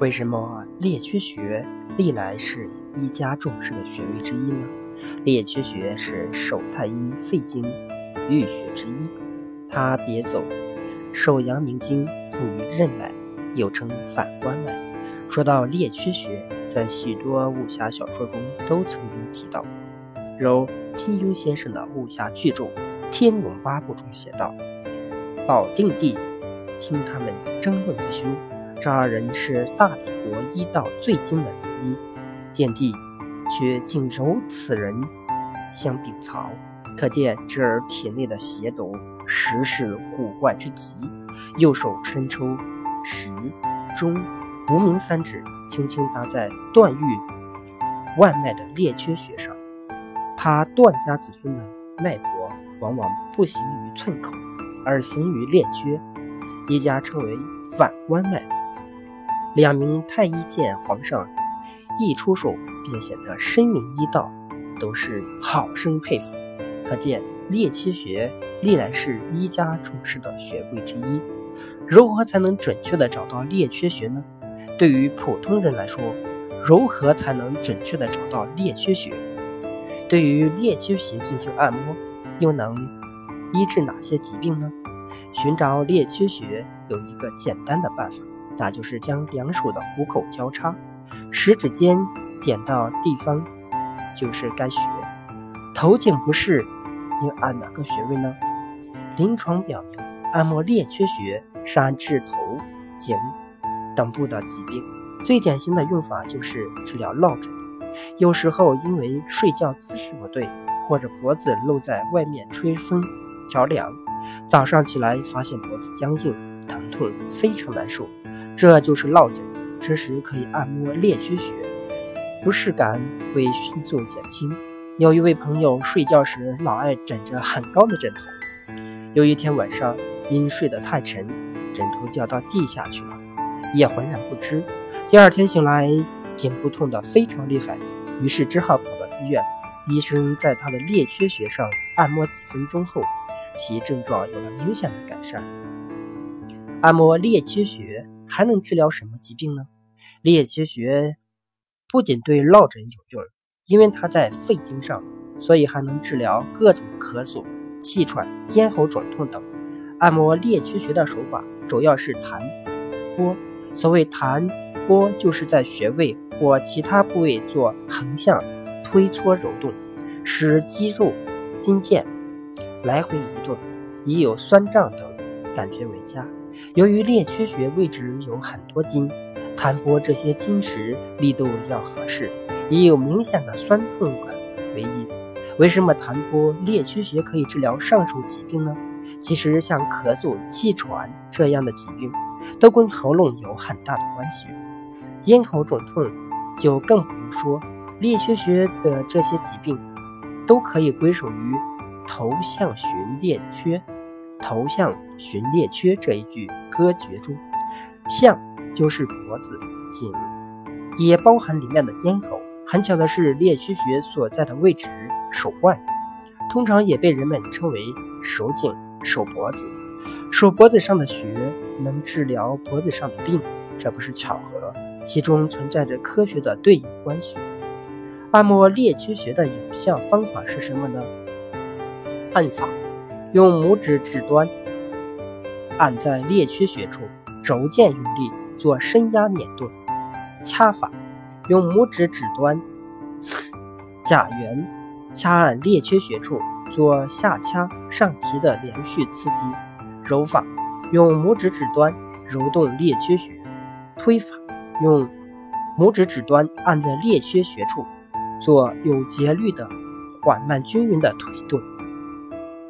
为什么列缺穴历来是医家重视的穴位之一呢？列缺穴是手太阴肺经俞穴之一，它别走手阳明经，布于任脉，又称反关脉。说到列缺穴，在许多武侠小说中都曾经提到，如金庸先生的武侠巨著《天龙八部》中写道：“保定帝听他们争论不休，这二人是大理国医道最精的名医，见帝却竟揉此人相并曹，可见这儿体内的邪毒实是古怪之极。右手伸出十中。”无名三指轻轻搭在断欲腕脉的列缺穴上，他段家子孙的脉搏往往不行于寸口，而行于列缺，一家称为反关脉。两名太医见皇上一出手便显得深明医道，都是好生佩服。可见列缺穴历来是医家重视的穴位之一。如何才能准确的找到列缺穴呢？对于普通人来说，如何才能准确的找到列缺穴？对于列缺穴进行按摩，又能医治哪些疾病呢？寻找列缺穴有一个简单的办法，那就是将两手的虎口交叉，食指尖点到地方就是该穴。头颈不适，应按哪个穴位呢？临床表明，按摩列缺穴是按治头颈。等部的疾病，最典型的用法就是治疗落枕。有时候因为睡觉姿势不对，或者脖子露在外面吹风着凉，早上起来发现脖子僵硬、疼痛，非常难受，这就是落枕。这时可以按摩列缺穴，不适感会迅速减轻。有一位朋友睡觉时老爱枕着很高的枕头，有一天晚上因睡得太沉，枕头掉到地下去了。也浑然不知，第二天醒来，颈部痛得非常厉害，于是只好跑到医院。医生在他的列缺穴上按摩几分钟后，其症状有了明显的改善。按摩列缺穴还能治疗什么疾病呢？列缺穴不仅对落枕有用，因为它在肺经上，所以还能治疗各种咳嗽、气喘、咽喉肿痛等。按摩列缺穴的手法主要是弹、拨。所谓弹拨，就是在穴位或其他部位做横向推搓揉动，使肌肉筋腱来回移动，以有酸胀等感觉为佳。由于列缺穴位置有很多筋，弹拨这些筋时力度要合适，也有明显的酸痛感为宜。为什么弹拨列缺穴可以治疗上述疾病呢？其实像咳嗽、气喘这样的疾病。都跟喉咙有很大的关系，咽喉肿痛就更不用说。列缺穴的这些疾病都可以归属于头项寻列缺。头项寻列缺这一句歌诀中，项就是脖子、颈，也包含里面的咽喉。很巧的是，列缺穴所在的位置手腕，通常也被人们称为手颈、手脖子。手脖子上的穴。能治疗脖子上的病，这不是巧合，其中存在着科学的对应关系。按摩列缺穴的有效方法是什么呢？按法：用拇指指端按在列缺穴处，逐渐用力做深压捻动。掐法：用拇指指端甲缘掐按列缺穴处，做下掐上提的连续刺激。揉法。用拇指指端揉动列缺穴，推法用拇指指端按在列缺穴处，做有节律的、缓慢均匀的推动。